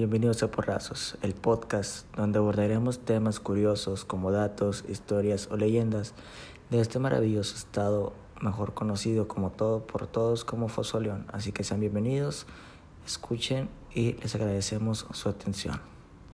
Bienvenidos a Porrazos, el podcast donde abordaremos temas curiosos como datos, historias o leyendas de este maravilloso estado mejor conocido como todo por todos como Fosoleón. Así que sean bienvenidos, escuchen y les agradecemos su atención.